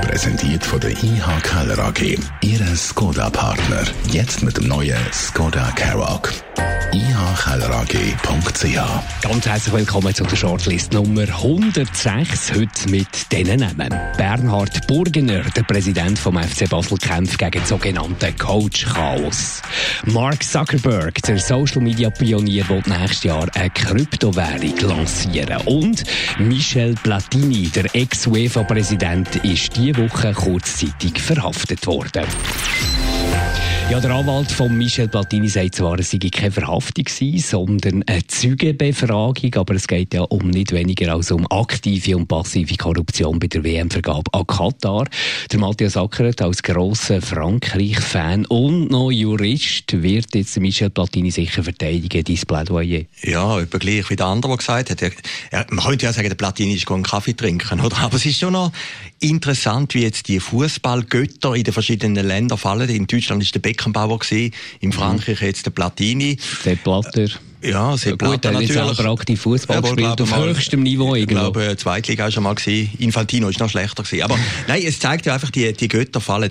Präsentiert von der IH Keller AG. Ihre Skoda-Partner. Jetzt mit dem neuen Skoda Karoq ihkellerag.ch. Ganz herzlich willkommen zu der Shortlist Nummer 106. Heute mit diesen Namen. Bernhard Burgener, der Präsident vom FC Basel, kämpft gegen das sogenannte Coach-Chaos. Mark Zuckerberg, der Social-Media-Pionier, will nächstes Jahr eine Kryptowährung lancieren. Und Michel Platini, der Ex-UEFA-Präsident, ist diese Woche kurzzeitig verhaftet worden. Ja, der Anwalt von Michel Platini sagt zwar, es sei keine Verhaftung gewesen, sondern eine Zeugenbefragung, aber es geht ja um nicht weniger als um aktive und passive Korruption bei der WM-Vergabe an Katar. Der Matthias Ackert als grosser Frankreich-Fan und noch Jurist wird jetzt Michel Platini sicher verteidigen, dein Plädoyer. Ja, etwa gleich wie der andere, der gesagt hat. Er, man könnte ja sagen, der Platini ist einen Kaffee trinken, oder? Aber es ist schon noch interessant, wie jetzt die Fußballgötter in den verschiedenen Ländern fallen. In Deutschland ist der Beckenbauer gewesen, in Frankreich jetzt der Platini. Der Blatter. Ja, sehr ja, gut, er hat selber aktiv Fußball ja, gespielt, auf höchstem Niveau. Ich glaube, Zweitliga war schon mal gewesen. Infantino ist noch schlechter gewesen. Aber nein, es zeigt ja einfach, die, die Götter fallen.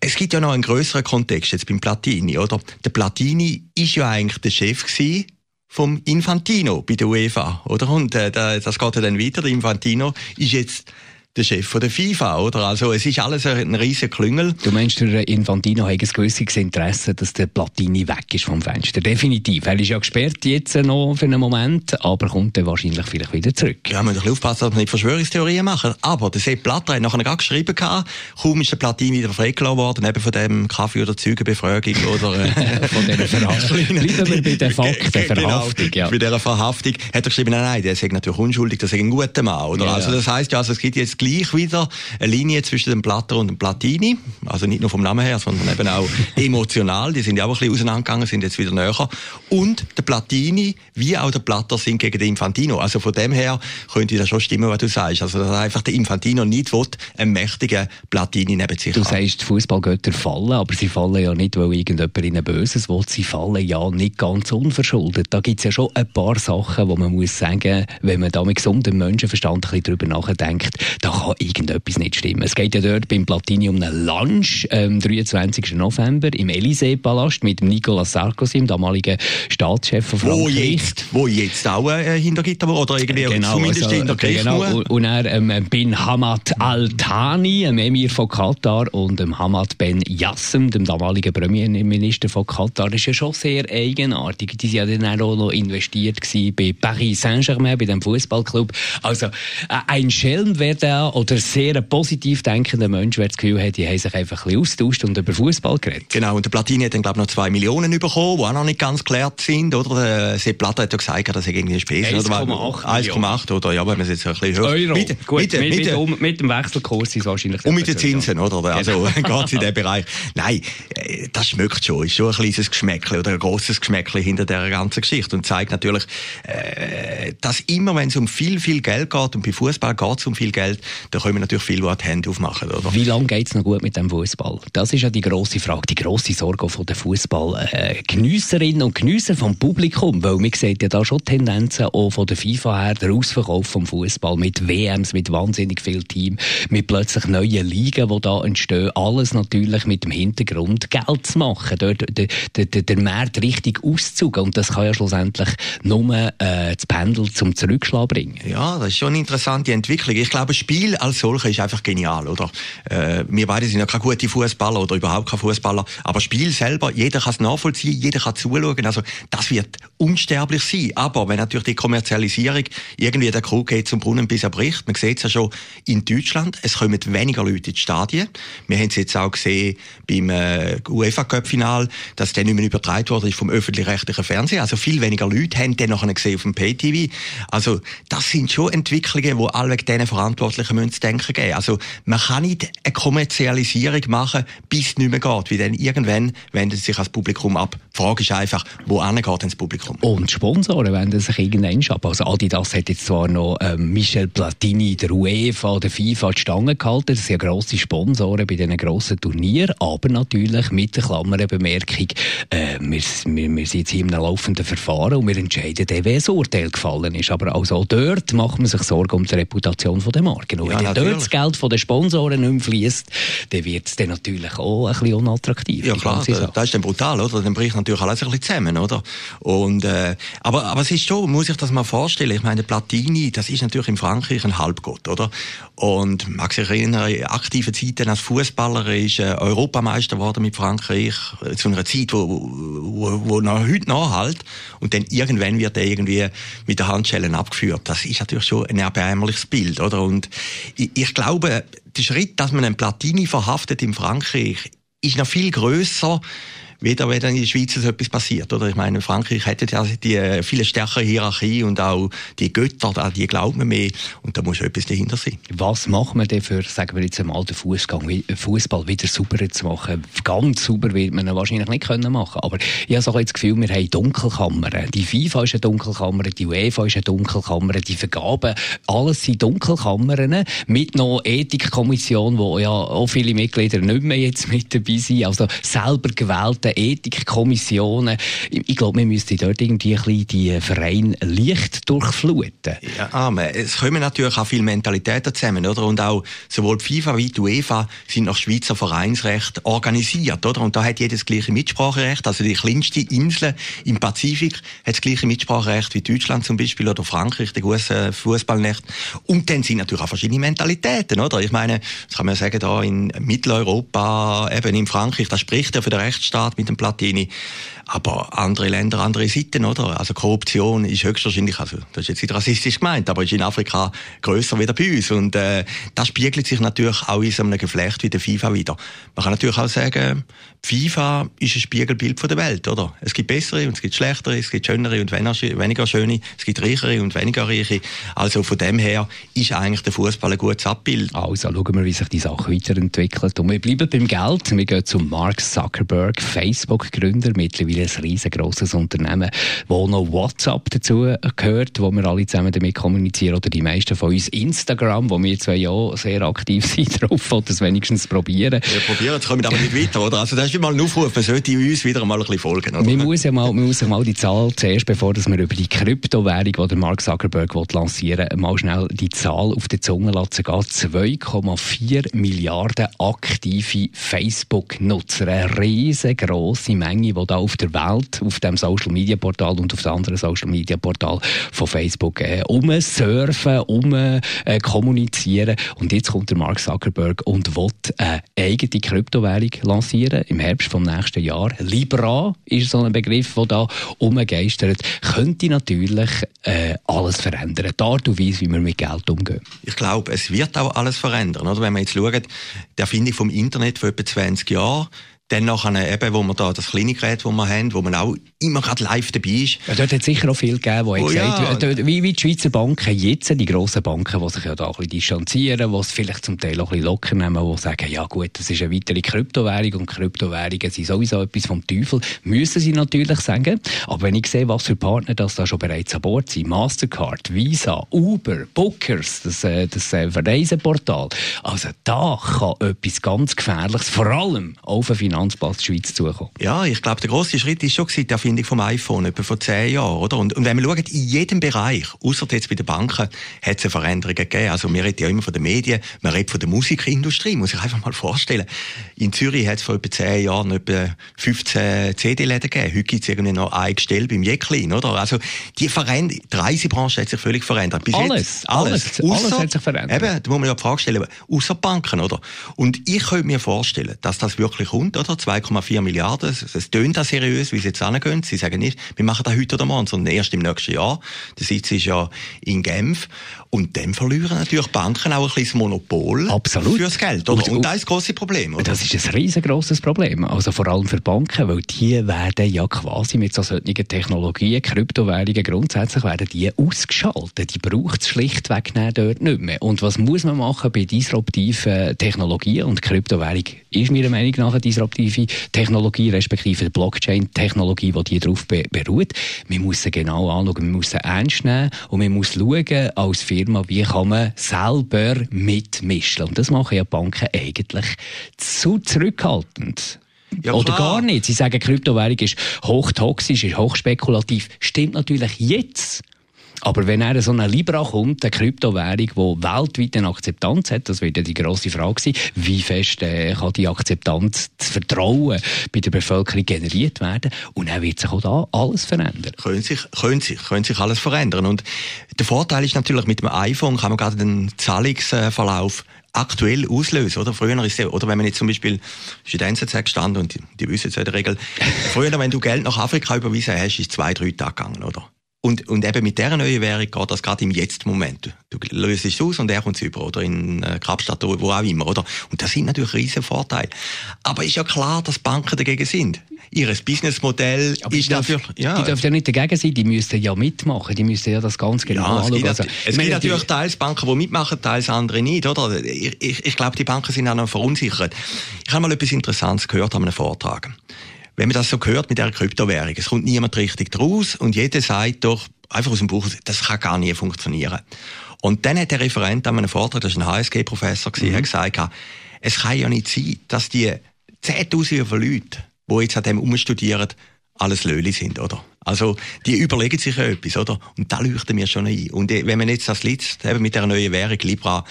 Es gibt ja noch einen größeren Kontext jetzt beim Platini, oder? Der Platini ist ja eigentlich der Chef gewesen vom Infantino bei der UEFA, oder? Und äh, das geht ja dann weiter. Der Infantino ist jetzt der Chef von der FIFA, oder? Also es ist alles ein riesiger Klüngel. Du meinst, der Infantino hat ein gewisses Interesse, dass der Platini weg ist vom Fenster. Definitiv. Er ist ja gesperrt jetzt noch für einen Moment, aber kommt dann wahrscheinlich vielleicht wieder zurück. Ja, wir müssen aufpassen, dass wir nicht Verschwörungstheorien machen. Aber der Sepp Blatter hat nachher gerade geschrieben, kaum ist der Platini wieder freigelassen worden, eben von dem Kaffee- oder Zeugenbefragung oder äh, von dieser Verhaftung. Bleiben wir bei der Fakten, genau, Verhaftung. Ja. Bei dieser Verhaftung hat er geschrieben, nein, nein, der ist natürlich unschuldig, das ist ein guter Mann. Oder? Ja, also das heisst ja, also, es gibt jetzt gleich wieder eine Linie zwischen dem Platter und dem Platini. Also nicht nur vom Namen her, sondern eben auch emotional. Die sind ja auch ein bisschen auseinandergegangen, sind jetzt wieder näher. Und der Platini, wie auch der Platter, sind gegen den Infantino. Also von dem her könnte das schon stimmen, was du sagst. Also dass einfach der Infantino nicht will, einen mächtigen Platini neben sich Du haben. sagst, die Fußballgötter fallen, aber sie fallen ja nicht, weil irgendjemand ihnen Böses will. Sie fallen ja nicht ganz unverschuldet. Da gibt es ja schon ein paar Sachen, wo man muss sagen, wenn man da mit gesundem Menschenverstand ein bisschen drüber nachdenkt, da kann irgendetwas nicht stimmen. Es geht ja dort beim Platini um einen Lunch am 23. November im Élysée-Palast mit Nicolas Sarkozy, dem damaligen Staatschef von Frankreich. Wo jetzt, wo jetzt auch äh, hinter Gitter oder irgendwie genau, zumindest also, hinter Griff genau, und, er ähm, bin Hamad Al-Thani, dem Emir von Katar und dem Hamad Ben Yassem, dem damaligen Premierminister von Katar. Das ist ja schon sehr eigenartig. Die sind ja dann auch noch investiert bei Paris Saint-Germain, bei dem Fußballclub. Also äh, ein Schelm wäre da oder sehr positiv denkender Mensch, der das Gefühl hat, die haben sich einfach ein bisschen austauscht und über Fußball geredet. Genau, und der Platini hat dann, glaube ich, noch zwei Millionen bekommen, die auch noch nicht ganz geklärt sind, oder? Der Sepp Blatter hat ja gesagt, dass er irgendwie Spesen 1,8 1,8, oder? Ja, wenn man es jetzt ein bisschen hört. Euro. Mit, Gut, mit, mit, mit, mit, mit, dem Wechselkurs ist es wahrscheinlich Und mit den Zinsen, oder? Also, genau. geht es in diesem Bereich. Nein, äh, das schmeckt schon. Ist schon ein kleines Geschmäckchen oder ein grosses Geschmäckchen hinter dieser ganzen Geschichte und zeigt natürlich, äh, dass immer, wenn es um viel, viel Geld geht, und bei Fußball geht es um viel Geld, da können wir natürlich viel, die die Hände aufmachen. Oder? Wie lange geht es noch gut mit dem Fußball? Das ist ja die grosse Frage, die grosse Sorge von den Fußballgenüsserinnen äh, und Genüsser vom Publikum, weil man sieht ja da schon Tendenzen auch von der FIFA her, der Ausverkauf vom Fußball mit WMs, mit wahnsinnig viel Team, mit plötzlich neuen Ligen, die da entstehen, alles natürlich mit dem Hintergrund Geld zu machen, dort der, der, der, Markt richtig auszugen und das kann ja schlussendlich nur äh, das Pendel zum Zurückschlagen bringen. Ja, das ist schon eine interessante Entwicklung. Ich glaube, Spiel als solches ist einfach genial, oder? Äh, wir beide sind ja keine gute Fußballer oder überhaupt kein Fußballer, aber Spiel selber, jeder kann es nachvollziehen, jeder kann zuschauen, also das wird unsterblich sein. Aber wenn natürlich die Kommerzialisierung irgendwie der Krug geht zum Brunnen bis er bricht, man sieht es ja schon in Deutschland, es kommen weniger Leute in die Stadien. Wir haben es jetzt auch gesehen beim äh, UEFA Cup Final, dass der nicht mehr übertragen wurde vom öffentlich-rechtlichen Fernsehen. Also viel weniger Leute haben den nachher gesehen auf dem Pay-TV. Also das sind schon Entwicklungen, wo alle wegen denen verantwortlich Jugendlichen zu denken geben. Also man kann nicht eine Kommerzialisierung machen, bis es nicht mehr geht, weil dann irgendwann wendet sich das Publikum ab. Die Frage ist einfach, wo geht ins Publikum? Und Sponsoren wenden sich irgendwann ab. Also Adidas hat jetzt zwar noch ähm, Michel Platini, der UEFA, der FIFA die Stange gehalten, das sind ja grosse Sponsoren bei diesen grossen Turnieren, aber natürlich mit der Klammerbemerkung, äh, wir, wir, wir sind jetzt hier einem laufenden Verfahren und wir entscheiden wer das Urteil gefallen ist. Aber also dort macht man sich Sorgen um die Reputation der Marken. Ja, wenn dort das Geld von den Sponsoren nicht mehr fließt, dann wird es dann natürlich auch ein bisschen unattraktiv. Ja klar, da, das ist dann brutal, oder? Dann bricht natürlich alles ein bisschen zusammen, oder? Und, äh, aber, aber es ist schon, muss ich das mal vorstellen, ich meine, Platini, das ist natürlich in Frankreich ein Halbgott, oder? Und mag sich erinnern, in aktiven Zeiten als Fußballer ist äh, Europameister geworden mit Frankreich, äh, zu einer Zeit, wo, wo, wo noch heute nachhält. Und dann irgendwann wird er irgendwie mit der Handschellen abgeführt. Das ist natürlich schon ein erbärmliches Bild, oder? Und ich, ich glaube, der Schritt, dass man einen Platini verhaftet in Frankreich, ist noch viel größer weder wenn in der Schweiz etwas passiert. Oder? Ich meine, Frankreich hätte ja die äh, viel stärkere Hierarchie und auch die Götter, die glauben wir mehr. Und da muss etwas dahinter sein. Was machen wir denn für, sagen wir jetzt einmal, den Fußball wieder sauberer zu machen? Ganz sauber wird man ihn wahrscheinlich nicht können machen. Aber ich habe so das Gefühl, wir haben Dunkelkammern. Die FIFA ist eine Dunkelkammer, die UEFA ist eine Dunkelkammer, die Vergaben, alles sind Dunkelkammern mit noch Ethikkommission, wo ja auch viele Mitglieder nicht mehr jetzt mit dabei sind. Also selber gewählte Ethikkommissionen. Ich, ich glaube, wir müssten dort irgendwie ein bisschen die Vereine leicht durchfluten. Ja, aber es kommen natürlich auch viele Mentalitäten zusammen, oder? Und auch sowohl die FIFA wie die UEFA sind nach Schweizer Vereinsrecht organisiert, oder? Und da hat jedes gleiche Mitspracherecht. Also die kleinste Insel im Pazifik hat das gleiche Mitspracherecht wie Deutschland zum Beispiel oder Frankreich, der große Fußballnächte. Und dann sind natürlich auch verschiedene Mentalitäten, oder? Ich meine, das kann man sagen, da in Mitteleuropa, eben in Frankreich, das spricht ja für den Rechtsstaat mit dem Platini. Aber andere Länder, andere Seiten, oder? Also Korruption ist höchstwahrscheinlich, also das ist jetzt nicht rassistisch gemeint, aber ist in Afrika größer wie bei uns. Und äh, das spiegelt sich natürlich auch in so einem Geflecht wie der FIFA wieder. Man kann natürlich auch sagen, FIFA ist ein Spiegelbild von der Welt, oder? Es gibt bessere und es gibt schlechtere, es gibt schönere und weniger schöne, es gibt reichere und weniger reiche. Also von dem her ist eigentlich der Fußball ein gutes Abbild. Also schauen wir, wie sich die Sache weiterentwickelt. Und wir bleiben beim Geld. Wir gehen zu Mark Zuckerberg, Facebook-Gründer, mittlerweile ein riesengroßes Unternehmen, wo noch WhatsApp dazu gehört, wo wir alle zusammen damit kommunizieren, oder die meisten von uns Instagram, wo wir zwei ja sehr aktiv sind drauf, oder das wenigstens probieren. Wir probieren, jetzt kommen wir aber nicht weiter, oder? Also das ist mal ein Aufruf, man sollte uns wieder mal ein bisschen folgen, oder? Man muss ja mal, man muss ja mal die Zahl zuerst, bevor dass wir über die Kryptowährung, die Mark Zuckerberg lancieren will, mal schnell die Zahl auf die Zunge lassen gehen. 2,4 Milliarden aktive Facebook-Nutzer. Eine riesengroße Menge, die da auf der Welt, auf dem Social Media Portal und auf dem anderen Social Media Portal von Facebook äh, umsurfen, um äh, kommunizieren. Und jetzt kommt der Mark Zuckerberg und will eine eigene Kryptowährung lancieren im Herbst vom nächsten Jahr. Libra ist so ein Begriff, der da umgeistert, könnte natürlich äh, alles verändern. Die Art und Weise, wie wir mit Geld umgehen. Ich glaube, es wird auch alles verändern. Oder? Wenn man jetzt schaut, der Erfindung vom Internet vor etwa 20 Jahren, dann nachher eben, wo wir da das kleine Gerät, das wir haben, wo man auch immer gerade live dabei ist. Ja, dort hat es sicher auch viel gegeben, wo oh, gesagt ja. wie, wie die Schweizer Banken jetzt, die grossen Banken, die sich ja da ein bisschen distanzieren, die es vielleicht zum Teil auch ein bisschen locker nehmen, die sagen, ja gut, das ist eine weitere Kryptowährung und Kryptowährungen sind sowieso etwas vom Teufel, müssen sie natürlich sagen. Aber wenn ich sehe, was für Partner das da schon bereits an Bord sind, Mastercard, Visa, Uber, Bookers, das, äh, das äh, Reiseportal, also da kann etwas ganz Gefährliches, vor allem auf eine Finanzplatz Schweiz zukommen. Ja, ich glaube, der grosse Schritt ist schon die Erfindung vom iPhone, etwa vor zehn Jahren, oder? Und, und wenn man schaut, in jedem Bereich, außer jetzt bei den Banken, hat es eine Veränderung gegeben. Also, wir reden ja immer von den Medien, man redet von der Musikindustrie, muss ich einfach mal vorstellen. In Zürich hat es vor etwa zehn Jahren etwa 15 CD-Läden gegeben. Heute gibt es irgendwie noch ein Gestell beim Jacqueline, oder? Also, die Veränderung, die Reisebranche hat sich völlig verändert. Bis alles, jetzt, alles, alles, alles hat sich verändert. Eben, da muss man ja die Frage stellen, außer Banken, oder? Und ich könnte mir vorstellen, dass das wirklich kommt, oder? Oder? 2,4 Milliarden. Es tönt auch seriös, wie sie jetzt angehen. Sie sagen nicht, wir machen das heute oder morgen, sondern erst im nächsten Jahr. Der Sitz ist ja in Genf. Und dann verlieren natürlich Banken auch ein bisschen das Monopol Absolut. fürs Geld. Oder? Und, und das ist das grosse Problem. Oder? Das ist ein riesengroßes Problem. Also vor allem für Banken, weil die werden ja quasi mit so solchen Technologien, Kryptowährungen grundsätzlich werden die ausgeschaltet. Die braucht es schlichtweg dort nicht mehr. Und was muss man machen bei disruptiven Technologien? Und Kryptowährung ist meiner Meinung nach eine disruptive Technologie, respektive Blockchain-Technologie, die, die darauf beruht. Man muss sie genau anschauen, man muss sie ernst nehmen und man muss schauen, als Firma, wie kann man selber mitmischen. Und das machen ja Banken eigentlich zu zurückhaltend. Ja, Oder gar nicht. Sie sagen, Kryptowährung ist hochtoxisch, ist hochspekulativ. Stimmt natürlich jetzt. Aber wenn er so eine Libra kommt, eine Kryptowährung, die weltweit eine Akzeptanz hat, das wird ja die grosse Frage sein, wie fest äh, kann die Akzeptanz, das Vertrauen bei der Bevölkerung generiert werden und dann wird sich auch da alles verändern. Können sich, können sich, können sich alles verändern und der Vorteil ist natürlich, mit dem iPhone kann man gerade den Zahlungsverlauf aktuell auslösen, oder? Früher ist es, oder wenn man jetzt zum Beispiel, ist in der NZZ gestanden und die, die wissen ja in der Regel, früher, wenn du Geld nach Afrika überwiesen hast, ist zwei, drei Tage gegangen, oder? Und, und eben mit dieser neuen Währung geht das gerade im Jetzt-Moment. Du löst es aus und er kommt über, oder in äh, Kapstadt, oder wo auch immer, oder? Und das sind natürlich riesen Vorteile. Aber ist ja klar, dass Banken dagegen sind. Ihr Businessmodell ist dafür, ja. Die dürfen ja nicht dagegen sein, die müssten ja mitmachen, die müssten ja das ganz genau ja, anschauen. Es gibt, also, es gibt natürlich teils Banken, die mitmachen, teils andere nicht, oder? Ich, ich, ich glaube, die Banken sind auch noch verunsichert. Ich habe mal etwas Interessantes gehört an einem Vortrag wenn man das so hört mit der Kryptowährung, es kommt niemand richtig draus und jeder sagt doch einfach aus dem Buch, das kann gar nie funktionieren. Und dann hat der Referent an einem Vortrag, das war ein HSG-Professor, mhm. gesagt, es kann ja nicht sein, dass die 10.000 Leute, die jetzt an dem umstudieren, alles Löli sind, oder? Also, die überlegen sich ja etwas, oder? Und da leuchten wir schon ein. Und wenn man jetzt das Lied eben mit der neuen Währung Libra,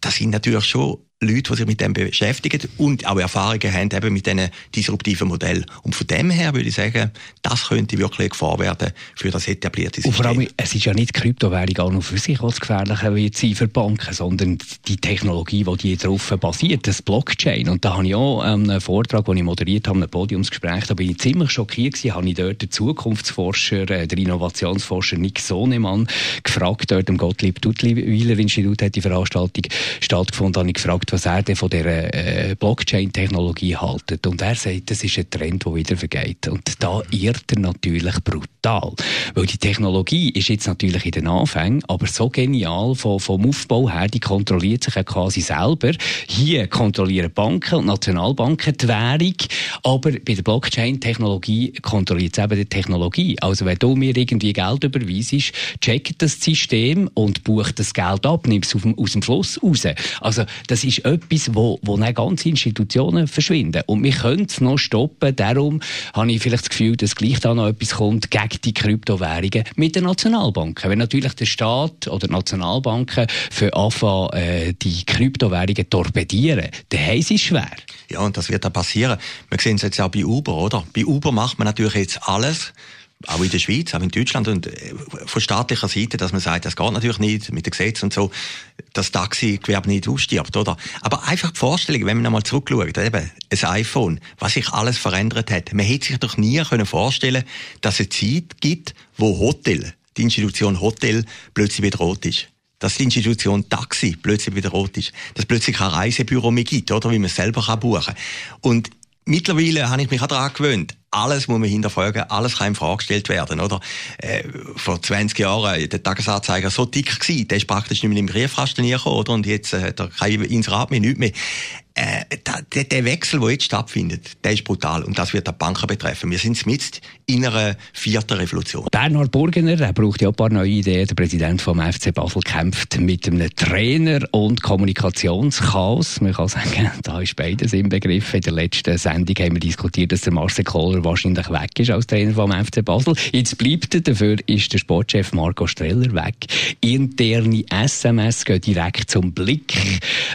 das sind natürlich schon Leute, die sich mit dem beschäftigen und auch Erfahrungen haben eben mit diesen disruptiven Modellen. Und von dem her würde ich sagen, das könnte wirklich eine Gefahr werden für das etablierte System. Und vor allem, es ist ja nicht die Kryptowährung auch noch für sich, was gefährlicher wird sein für Banken, sondern die Technologie, die, die darauf basiert, das Blockchain. Und da habe ich auch einen Vortrag, den ich moderiert habe, ein Podiumsgespräch, da bin ich ziemlich schockiert gewesen, habe ich dort den Zukunftsforscher, äh, der Innovationsforscher Nick Sonemann gefragt, dort im Gottlieb Duttliweiler Institut hat die Veranstaltung stattgefunden, habe ich gefragt, was er denn von dieser äh, Blockchain-Technologie haltet. Und er sagt, das ist ein Trend, der wieder vergeht. Und da irrt er natürlich brutal. Weil die Technologie ist jetzt natürlich in den Anfängen, aber so genial vom, vom Aufbau her, die kontrolliert sich ja quasi selber. Hier kontrollieren Banken und Nationalbanken die Währung, aber bei der Blockchain-Technologie kontrolliert es eben die Technologie. Also wenn du mir irgendwie Geld überweisst, checkt das System und bucht das Geld ab, nimmt es aus dem Fluss raus. Also das ist etwas, wo, wo dann ganze Institutionen verschwinden. Und wir können es noch stoppen. Darum habe ich vielleicht das Gefühl, dass gleich da noch etwas kommt gegen die Kryptowährungen mit den Nationalbanken. Wenn natürlich der Staat oder die Nationalbanken für anfangen, äh, die Kryptowährungen torpedieren, dann haben sie es schwer. Ja, und das wird dann passieren. Wir sehen es jetzt auch bei Uber, oder? Bei Uber macht man natürlich jetzt alles, auch in der Schweiz, auch in Deutschland und äh, von staatlicher Seite, dass man sagt, das geht natürlich nicht mit dem Gesetz und so, das Taxi-Gewerbe nicht ausstirbt, oder? Aber einfach die Vorstellung, wenn man einmal zurückschaut, eben ein iPhone, was sich alles verändert hat. Man hätte sich doch nie können vorstellen dass es eine Zeit gibt, wo Hotel, die Institution Hotel, plötzlich rot ist dass die Institution Taxi plötzlich wieder rot ist, dass plötzlich kein Reisebüro mehr gibt, oder wie man es selber buchen kann. Und mittlerweile habe ich mich auch daran gewöhnt, alles muss man hinterfragen, alles kann in Frage gestellt werden, oder? Äh, vor 20 Jahren, der Tagesanzeiger so dick gewesen, der ist praktisch nicht mehr im Briefkasten gekommen, oder? Und jetzt, äh, da kein Inserat mehr, nichts mehr. Äh, der, der Wechsel, der jetzt stattfindet, der ist brutal. Und das wird die Banken betreffen. Wir sind mit in einer vierten Revolution. Bernhard Burgener, er braucht ja ein paar neue Ideen. Der Präsident vom FC Basel kämpft mit einem Trainer- und Kommunikationschaos. Man kann sagen, da ist beides im Begriff. In der letzten Sendung haben wir diskutiert, dass der Marcel Kohler er wahrscheinlich weg ist als Trainer vom FC Basel. Jetzt bleibt er, dafür ist der Sportchef Marco Streller weg. Interne SMS gehen direkt zum Blick.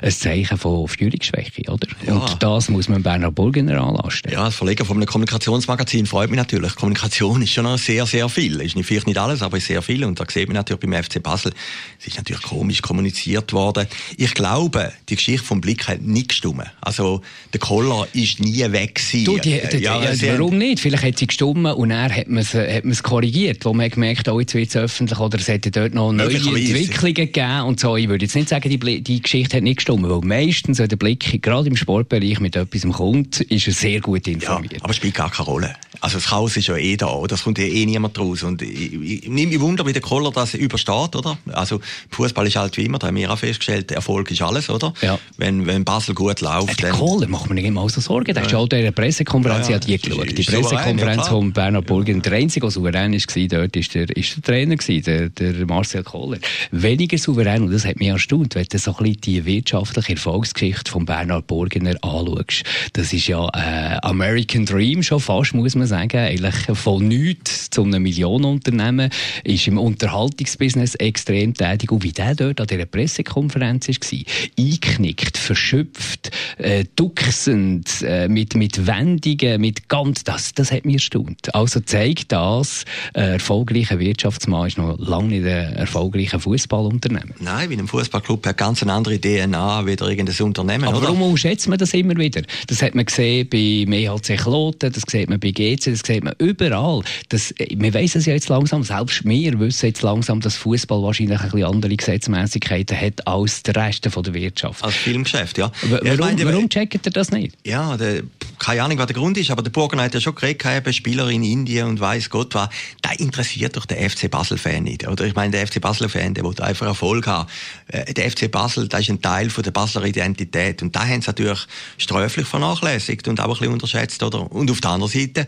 Ein Zeichen von Führungsschwäche, oder? Ja. Und das muss man Bernhard Burgener anlasten. Ja, als Verleger von einem Kommunikationsmagazin freut mich natürlich. Kommunikation ist schon noch sehr, sehr viel. Ist nicht, vielleicht nicht alles, aber ist sehr viel. Und da sieht man natürlich beim FC Basel, es ist natürlich komisch kommuniziert worden. Ich glaube, die Geschichte vom Blick hat nicht gestimmt. Also, der Koller ist nie weg gewesen. Du, die, die, ja, ja, warum nicht? Vielleicht hat sie gestimmt und er hat man es korrigiert, wo man gemerkt, oh, jetzt wird es öffentlich oder es hätte dort noch neue Entwicklungen gegeben und so. Ich würde jetzt nicht sagen, die, die Geschichte hat nicht gestimmt, weil meistens, wenn der Blick gerade im Sportbereich mit etwas kommt, ist er sehr gut informiert. Ja, aber spielt gar keine Rolle. Also das Chaos ist ja eh da, das kommt ja eh niemand raus. Und ich, ich, ich nehme mich Wunder, wie der Koller das übersteht, oder? Also Fußball ist halt wie immer, da haben wir auch festgestellt, Erfolg ist alles, oder? Ja. Wenn, wenn Basel gut läuft, äh, dann... Koller macht mir nicht immer so Sorgen. Der ja. ist in der Pressekonferenz, ja, ja. die geschaut. Die Pressekonferenz ja, von Bernhard Burgen, der einzige, der souverän war, dort ist der, ist der Trainer gewesen, der, der Marcel Kohler. Weniger souverän, und das hat mich erstaunt, wenn du so ein bisschen die wirtschaftliche Erfolgsgeschichte von Bernhard Burgener anschaust. Das ist ja äh, American Dream schon fast, muss man sagen. Eigentlich von nichts zu einem Millionenunternehmen, ist im Unterhaltungsbusiness extrem tätig. Und wie der dort an dieser Pressekonferenz war, einknickt, verschöpft, äh, ducksend, äh, mit, mit Wendungen, mit ganz, das, das hat mich erstaunt. Also zeigt das, ein erfolgreicher Wirtschaftsmann ist noch lange nicht ein erfolgreicher Fußballunternehmen. Nein, wie ein Fußballclub hat ganz eine andere DNA wie irgendein Unternehmen. Aber oder? Warum unterschätzt man das immer wieder? Das hat man gesehen bei EHC Kloten, das sieht man bei GC, das sieht man überall. Das, wir wissen es ja jetzt langsam, selbst wir wissen jetzt langsam, dass Fußball wahrscheinlich ein bisschen andere Gesetzmäßigkeiten hat als der Rest der Wirtschaft. Als Filmgeschäft, ja. W ja warum, meine, warum checkt ihr das nicht? Ja, der, keine Ahnung, was der Grund ist, aber der Burger hat ja schon geredet, eben Spieler in Indien und weiß Gott was. Da interessiert doch der FC Basel-Fan nicht. Oder ich meine, der FC Basel-Fan, der will einfach Erfolg haben. Äh, der FC Basel, das ist ein Teil von der Basler Identität. Und da haben sie natürlich sträflich vernachlässigt und auch ein bisschen unterschätzt. Oder? Und auf der anderen Seite,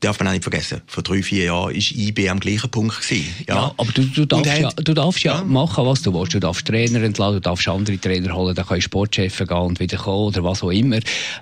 darf man auch nicht vergessen, vor drei, vier Jahren war IB am gleichen Punkt. Gewesen, ja. ja aber du, du darfst, ja, du darfst ja, ja, machen, was du willst. Du darfst Trainer entladen, du darfst andere Trainer holen, dann können Sportchefs gehen und wieder kommen oder was auch immer.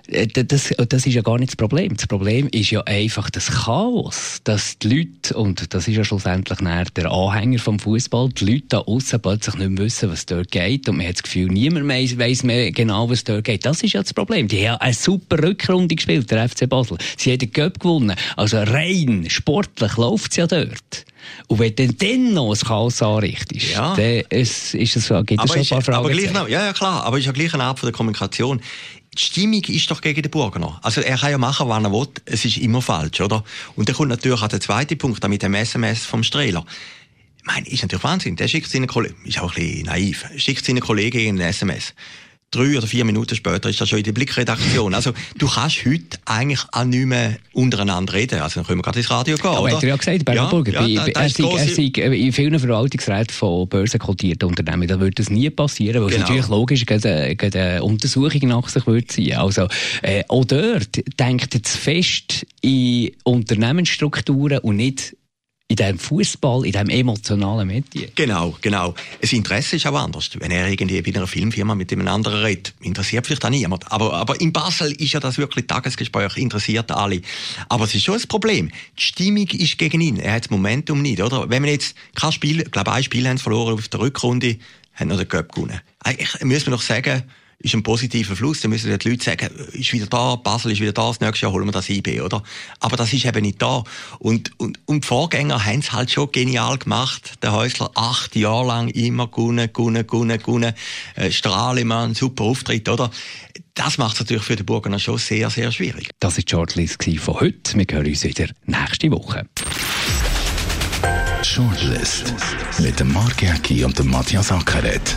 Äh, das, das ist ja gar nicht das Problem. Das Problem ist ja einfach das Chaos, dass die Leute, und das ist ja schlussendlich der Anhänger vom Fußball, die Leute da außen plötzlich nicht mehr wissen, was dort geht und man hat das Gefühl, niemand mehr weiss mehr genau, was dort geht. Das ist ja das Problem. Die haben eine super Rückrunde gespielt, der FC Basel. Sie haben den Cup gewonnen. Also rein sportlich läuft es ja dort. Und wenn du dann noch ein Chaos anrichtest, ja. dann ist, ist es, gibt es schon ein paar Fragen. Aber gleich noch, ja, ja, klar, aber es ist ja gleich eine Art von der Kommunikation. Die Stimmung ist doch gegen den Burgener. Also er kann ja machen, was er will. Es ist immer falsch, oder? Und dann kommt natürlich auch der zweite Punkt, mit dem SMS vom Strehler. Ich meine, ist natürlich Wahnsinn. Der schickt seinen Kollegen, ist auch ein bisschen naiv, schickt seinen Kollegen ein SMS drei oder vier Minuten später ist das schon in der Blickredaktion. Also du kannst heute eigentlich auch nicht mehr untereinander reden. Also dann können wir gerade ins Radio gehen, ja, oder? hat er ja gesagt, Bernburger. Ja, ja, er, sei, er sei in vielen Verwaltungsräten von börsenkotierten Unternehmen, da würde das nie passieren, weil genau. es natürlich logisch eine, eine Untersuchung nach sich würde ziehen. Also äh, auch dort denkt jetzt fest in Unternehmensstrukturen und nicht in diesem Fußball, in diesem emotionalen Medien. Genau, genau. Das Interesse ist auch anders. Wenn er irgendwie bei einer Filmfirma mit einem anderen redet, interessiert vielleicht auch niemand. Aber, aber in Basel ist ja das wirklich Tagesgespräch, interessiert alle. Aber es ist schon ein Problem. Die Stimmung ist gegen ihn. Er hat das Momentum nicht, oder? Wenn man jetzt kein Spiel, ich glaube, ein Spiel haben verloren auf der Rückrunde, haben noch den Cup gewonnen. Eigentlich müssen wir noch sagen, ist ein positiver Fluss. Dann müssen die Leute sagen, ist wieder da, Basel ist wieder da, das nächste Jahr holen wir das IB, oder? Aber das ist eben nicht da. Und, und, und die Vorgänger haben es halt schon genial gemacht. Der Häusler acht Jahre lang immer gunnen, gunnen, gunnen, gunnen. Äh, Strahlemann, super Auftritt, oder? Das macht es natürlich für die Burgener schon sehr, sehr schwierig. Das war die Shortlist von heute. Wir hören uns wieder nächste Woche. Shortlist mit dem Mark Jäcki und dem Matthias Ackeret